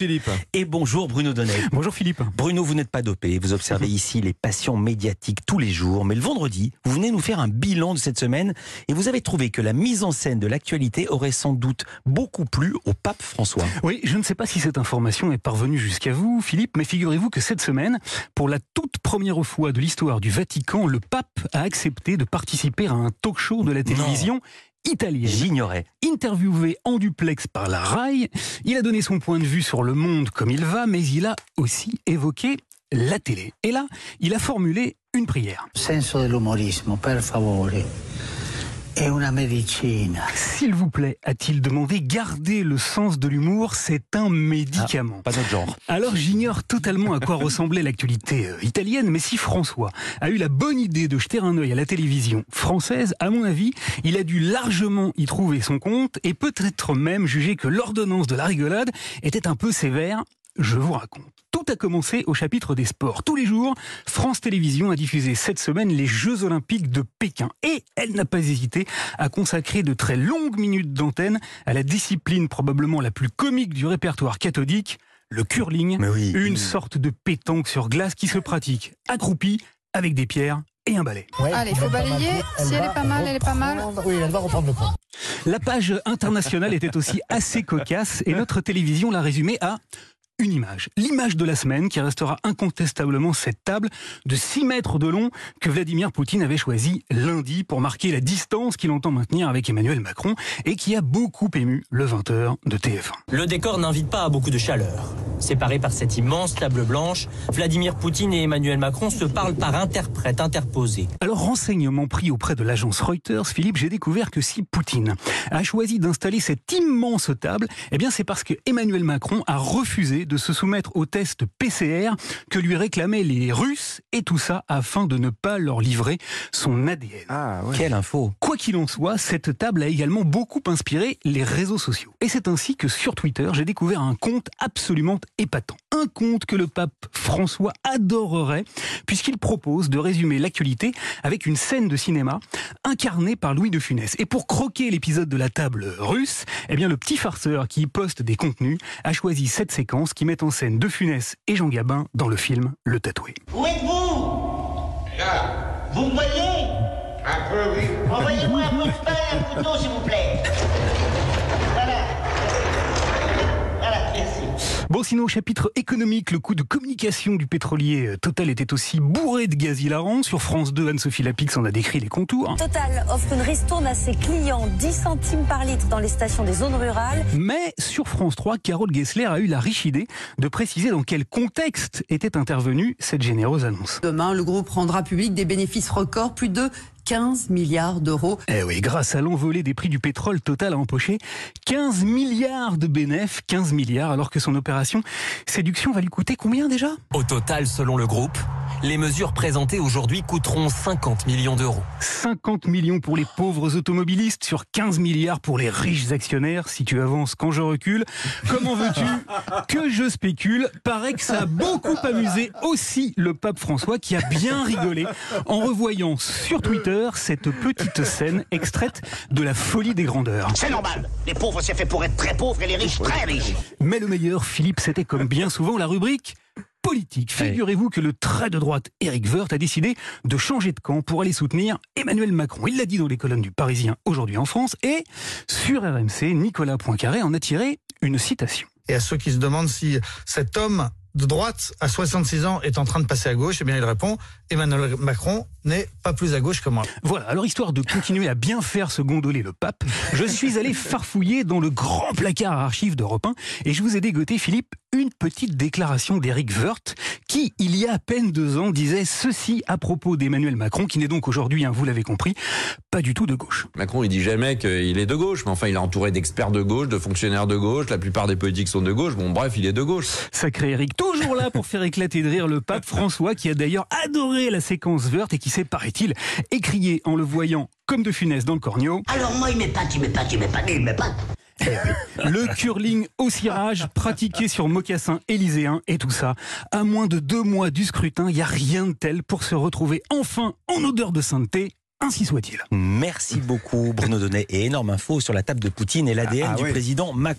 Philippe. Et bonjour Bruno Donnet. Bonjour Philippe. Bruno, vous n'êtes pas dopé. Vous observez ici les passions médiatiques tous les jours. Mais le vendredi, vous venez nous faire un bilan de cette semaine et vous avez trouvé que la mise en scène de l'actualité aurait sans doute beaucoup plu au pape François. Oui, je ne sais pas si cette information est parvenue jusqu'à vous, Philippe, mais figurez-vous que cette semaine, pour la toute première fois de l'histoire du Vatican, le pape a accepté de participer à un talk show de la télévision italienne. J'ignorais. Interviewé en duplex par la RAI, il a donné son point de vue sur le monde comme il va, mais il a aussi évoqué la télé. Et là, il a formulé une prière. Senso dell'umorismo, per favore. È una medicina. S'il vous plaît, a-t-il demandé, garder le sens de l'humour, c'est un médicament. Pas notre genre. Alors j'ignore totalement à quoi ressemblait l'actualité euh, italienne, mais si François a eu la bonne idée de jeter un œil à la télévision française, à mon avis, il a dû largement y trouver son compte et peut-être même juger que l'ordonnance de la rigolade était un peu sévère. Je vous raconte. Tout a commencé au chapitre des sports. Tous les jours, France Télévisions a diffusé cette semaine les Jeux Olympiques de Pékin. Et elle n'a pas hésité à consacrer de très longues minutes d'antenne à la discipline probablement la plus comique du répertoire cathodique, le curling, Mais oui. une sorte de pétanque sur glace qui se pratique accroupie avec des pierres et un balai. Allez, il faut balayer. Si elle est pas mal, elle est pas mal. Oui, elle va reprendre le point. La page internationale était aussi assez cocasse et notre télévision l'a résumée à une image. L'image de la semaine qui restera incontestablement cette table de 6 mètres de long que Vladimir Poutine avait choisi lundi pour marquer la distance qu'il entend maintenir avec Emmanuel Macron et qui a beaucoup ému le 20h de TF1. Le décor n'invite pas à beaucoup de chaleur. Séparés par cette immense table blanche, Vladimir Poutine et Emmanuel Macron se parlent par interprète interposé. Alors, renseignement pris auprès de l'agence Reuters, Philippe, j'ai découvert que si Poutine a choisi d'installer cette immense table, eh bien c'est parce que Emmanuel Macron a refusé de se soumettre au test PCR que lui réclamaient les Russes, et tout ça afin de ne pas leur livrer son ADN. Ah Quelle info. Quoi qu'il en soit, cette table a également beaucoup inspiré les réseaux sociaux. Et c'est ainsi que sur Twitter, j'ai découvert un compte absolument épatant. Un compte que le pape François adorerait, puisqu'il propose de résumer l'actualité avec une scène de cinéma incarnée par Louis de Funès. Et pour croquer l'épisode de la table russe, eh bien le petit farceur qui poste des contenus a choisi cette séquence qui met en scène De Funès et Jean Gabin dans le film Le Tatoué. Où êtes-vous? Vous me voyez? Un peu, oui. Envoyez-moi un peu de pain et un couteau, s'il vous plaît. Voilà, Bon, sinon, au chapitre économique, le coût de communication du pétrolier euh, Total était aussi bourré de gaz hilarant. Sur France 2, Anne-Sophie Lapix en a décrit les contours. Total offre une ristourne à ses clients 10 centimes par litre dans les stations des zones rurales. Mais sur France 3, Carole Gessler a eu la riche idée de préciser dans quel contexte était intervenue cette généreuse annonce. Demain, le groupe rendra public des bénéfices records, plus de 15 milliards d'euros. Eh oui, grâce à l'envolée des prix du pétrole, Total a empoché 15 milliards de bénéfices, 15 milliards, alors que son opération séduction va lui coûter combien déjà? Au total, selon le groupe, les mesures présentées aujourd'hui coûteront 50 millions d'euros. 50 millions pour les pauvres automobilistes sur 15 milliards pour les riches actionnaires. Si tu avances quand je recule, comment veux-tu que je spécule? Paraît que ça a beaucoup amusé aussi le pape François qui a bien rigolé en revoyant sur Twitter cette petite scène extraite de la folie des grandeurs. C'est normal. Les pauvres, c'est fait pour être très pauvres et les riches, très riches. Mais le meilleur, Philippe, c'était comme bien souvent la rubrique politique. Figurez-vous que le très de droite Éric Woerth a décidé de changer de camp pour aller soutenir Emmanuel Macron. Il l'a dit dans les colonnes du Parisien aujourd'hui en France et sur RMC, Nicolas Poincaré en a tiré une citation. Et à ceux qui se demandent si cet homme de droite à 66 ans est en train de passer à gauche, eh bien il répond Emmanuel Macron n'est pas plus à gauche que moi. Voilà, alors histoire de continuer à bien faire se gondoler le pape, je suis allé farfouiller dans le grand placard à archives d'Europe 1 et je vous ai dégoté, Philippe, une petite déclaration d'Éric Woerth qui, il y a à peine deux ans, disait ceci à propos d'Emmanuel Macron, qui n'est donc aujourd'hui, hein, vous l'avez compris, pas du tout de gauche. Macron, il dit jamais qu'il est de gauche, mais enfin, il est entouré d'experts de gauche, de fonctionnaires de gauche. La plupart des politiques sont de gauche. Bon, bref, il est de gauche. Sacré Eric, toujours là pour faire éclater de rire le pape François, qui a d'ailleurs adoré la séquence Woerth et qui s'est, paraît-il, écrié en le voyant comme de funeste dans le corneau. Alors moi, il m'épate, il m'épate, il m'épate, il m'épate. Le curling au cirage pratiqué sur mocassin élyséen et tout ça. À moins de deux mois du scrutin, il n'y a rien de tel pour se retrouver enfin en odeur de sainteté. Ainsi soit-il. Merci beaucoup Bruno Donnet et énorme info sur la table de Poutine et l'ADN Ah, ah du président Macron.